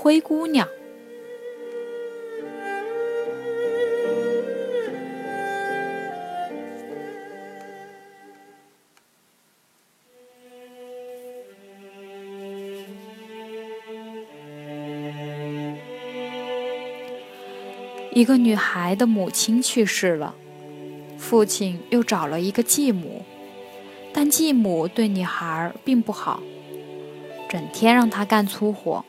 灰姑娘》。一个女孩的母亲去世了，父亲又找了一个继母，但继母对女孩并不好。整天让她干粗活，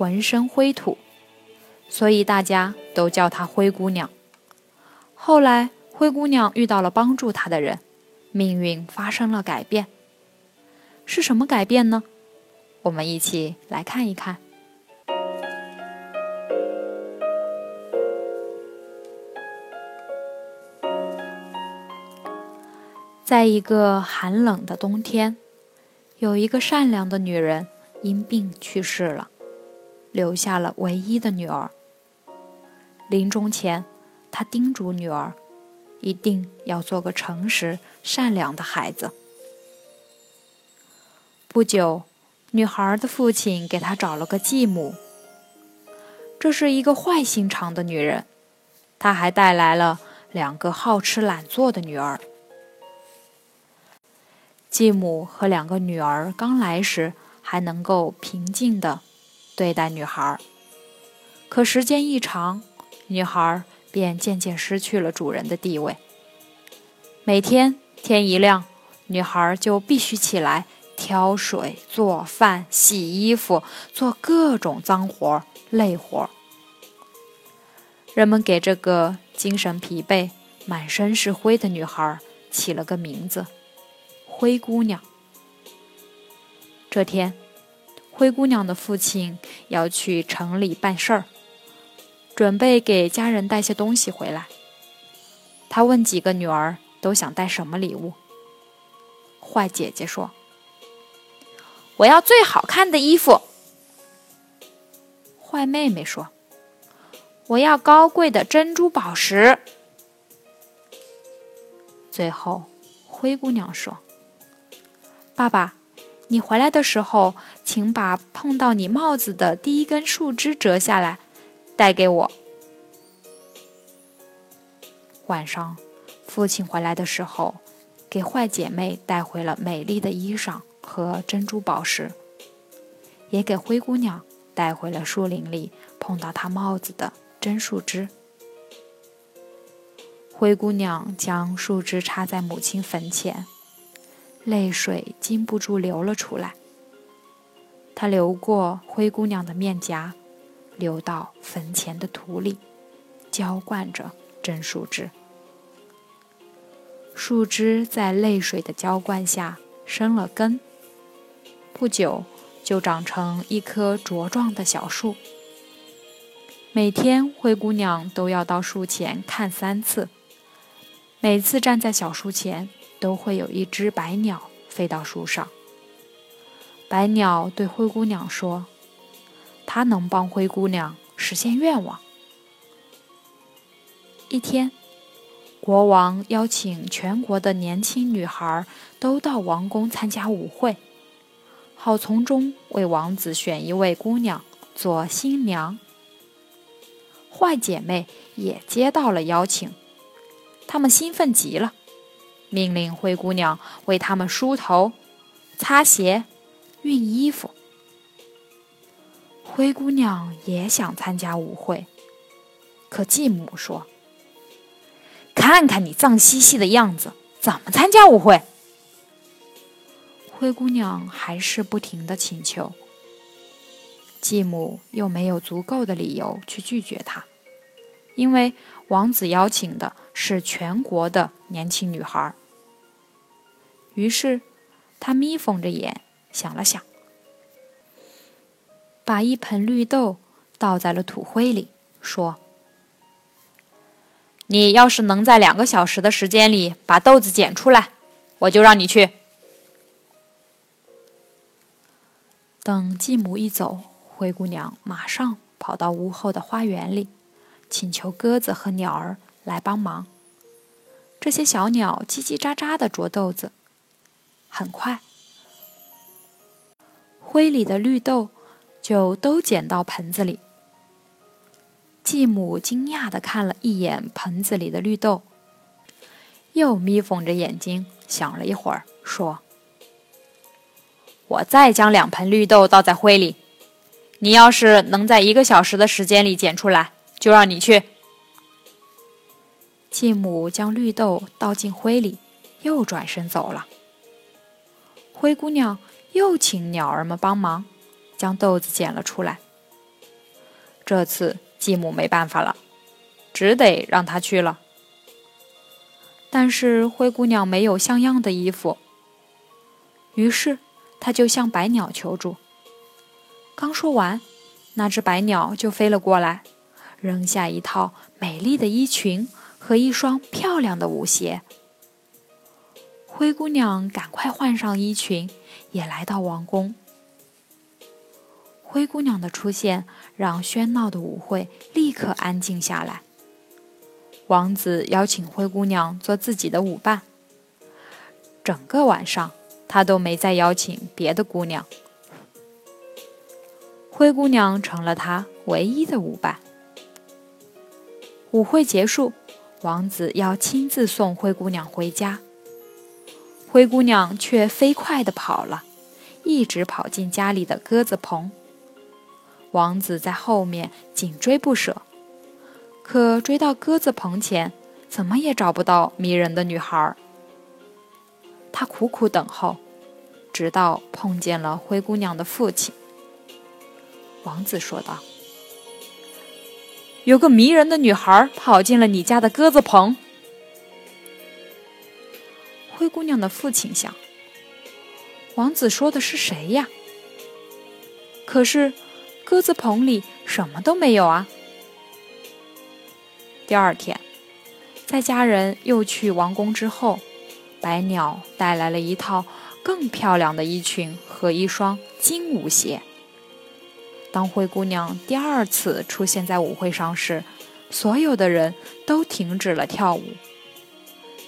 浑身灰土，所以大家都叫她灰姑娘。后来，灰姑娘遇到了帮助她的人，命运发生了改变。是什么改变呢？我们一起来看一看。在一个寒冷的冬天。有一个善良的女人因病去世了，留下了唯一的女儿。临终前，他叮嘱女儿，一定要做个诚实善良的孩子。不久，女孩的父亲给她找了个继母。这是一个坏心肠的女人，她还带来了两个好吃懒做的女儿。继母和两个女儿刚来时还能够平静的对待女孩，可时间一长，女孩便渐渐失去了主人的地位。每天天一亮，女孩就必须起来挑水、做饭、洗衣服，做各种脏活累活。人们给这个精神疲惫、满身是灰的女孩起了个名字。灰姑娘。这天，灰姑娘的父亲要去城里办事儿，准备给家人带些东西回来。他问几个女儿都想带什么礼物。坏姐姐说：“我要最好看的衣服。”坏妹妹说：“我要高贵的珍珠宝石。”最后，灰姑娘说。爸爸，你回来的时候，请把碰到你帽子的第一根树枝折下来，带给我。晚上，父亲回来的时候，给坏姐妹带回了美丽的衣裳和珍珠宝石，也给灰姑娘带回了树林里碰到她帽子的真树枝。灰姑娘将树枝插在母亲坟前。泪水禁不住流了出来，它流过灰姑娘的面颊，流到坟前的土里，浇灌着真树枝。树枝在泪水的浇灌下生了根，不久就长成一棵茁壮的小树。每天，灰姑娘都要到树前看三次，每次站在小树前。都会有一只白鸟飞到树上。白鸟对灰姑娘说：“它能帮灰姑娘实现愿望。”一天，国王邀请全国的年轻女孩都到王宫参加舞会，好从中为王子选一位姑娘做新娘。坏姐妹也接到了邀请，她们兴奋极了。命令灰姑娘为他们梳头、擦鞋、熨衣服。灰姑娘也想参加舞会，可继母说：“看看你脏兮兮的样子，怎么参加舞会？”灰姑娘还是不停的请求，继母又没有足够的理由去拒绝她，因为王子邀请的是全国的年轻女孩。于是，他眯缝着眼想了想：“把一盆绿豆倒在了土灰里，说：“你要是能在两个小时的时间里把豆子捡出来，我就让你去。”等继母一走，灰姑娘马上跑到屋后的花园里，请求鸽子和鸟儿来帮忙。这些小鸟叽叽喳喳地啄豆子，很快，灰里的绿豆就都捡到盆子里。继母惊讶地看了一眼盆子里的绿豆，又眯缝着眼睛想了一会儿，说。我再将两盆绿豆倒在灰里，你要是能在一个小时的时间里捡出来，就让你去。继母将绿豆倒进灰里，又转身走了。灰姑娘又请鸟儿们帮忙，将豆子捡了出来。这次继母没办法了，只得让她去了。但是灰姑娘没有像样的衣服，于是。她就向白鸟求助。刚说完，那只白鸟就飞了过来，扔下一套美丽的衣裙和一双漂亮的舞鞋。灰姑娘赶快换上衣裙，也来到王宫。灰姑娘的出现让喧闹的舞会立刻安静下来。王子邀请灰姑娘做自己的舞伴，整个晚上。他都没再邀请别的姑娘，灰姑娘成了他唯一的舞伴。舞会结束，王子要亲自送灰姑娘回家，灰姑娘却飞快地跑了，一直跑进家里的鸽子棚。王子在后面紧追不舍，可追到鸽子棚前，怎么也找不到迷人的女孩。他苦苦等候，直到碰见了灰姑娘的父亲。王子说道：“有个迷人的女孩跑进了你家的鸽子棚。”灰姑娘的父亲想：“王子说的是谁呀？”可是，鸽子棚里什么都没有啊。第二天，在家人又去王宫之后。白鸟带来了一套更漂亮的衣裙和一双金舞鞋。当灰姑娘第二次出现在舞会上时，所有的人都停止了跳舞。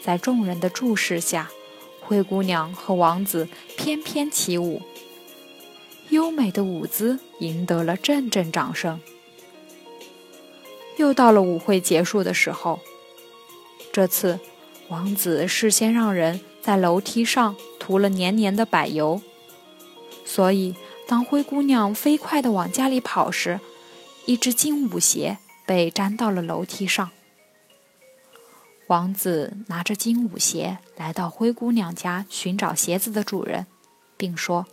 在众人的注视下，灰姑娘和王子翩翩起舞，优美的舞姿赢得了阵阵掌声。又到了舞会结束的时候，这次。王子事先让人在楼梯上涂了黏黏的柏油，所以当灰姑娘飞快地往家里跑时，一只金舞鞋被粘到了楼梯上。王子拿着金舞鞋来到灰姑娘家寻找鞋子的主人，并说：“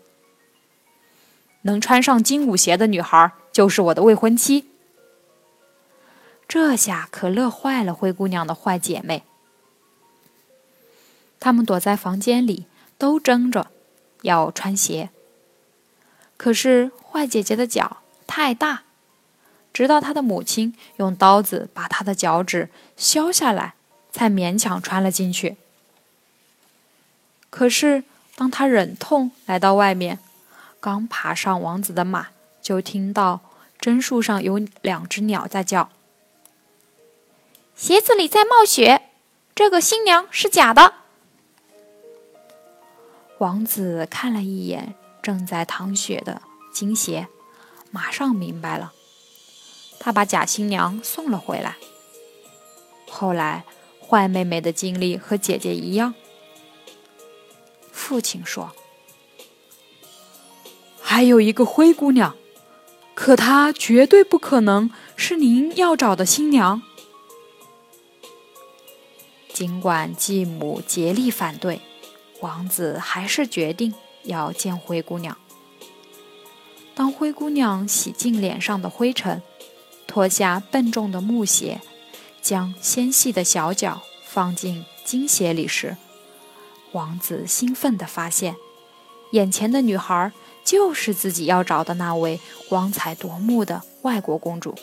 能穿上金舞鞋的女孩就是我的未婚妻。”这下可乐坏了灰姑娘的坏姐妹。他们躲在房间里，都争着要穿鞋。可是坏姐姐的脚太大，直到她的母亲用刀子把她的脚趾削下来，才勉强穿了进去。可是当她忍痛来到外面，刚爬上王子的马，就听到榛树上有两只鸟在叫：“鞋子里在冒雪，这个新娘是假的。”王子看了一眼正在淌血的金鞋，马上明白了。他把假新娘送了回来。后来，坏妹妹的经历和姐姐一样。父亲说：“还有一个灰姑娘，可她绝对不可能是您要找的新娘。”尽管继母竭力反对。王子还是决定要见灰姑娘。当灰姑娘洗净脸上的灰尘，脱下笨重的木鞋，将纤细的小脚放进金鞋里时，王子兴奋地发现，眼前的女孩就是自己要找的那位光彩夺目的外国公主。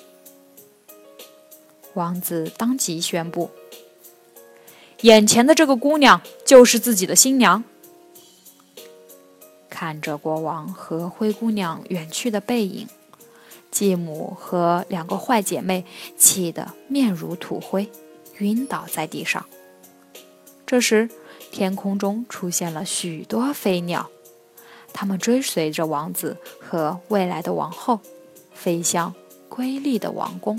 王子当即宣布：“眼前的这个姑娘就是自己的新娘。”看着国王和灰姑娘远去的背影，继母和两个坏姐妹气得面如土灰，晕倒在地上。这时，天空中出现了许多飞鸟，它们追随着王子和未来的王后，飞向瑰丽的王宫。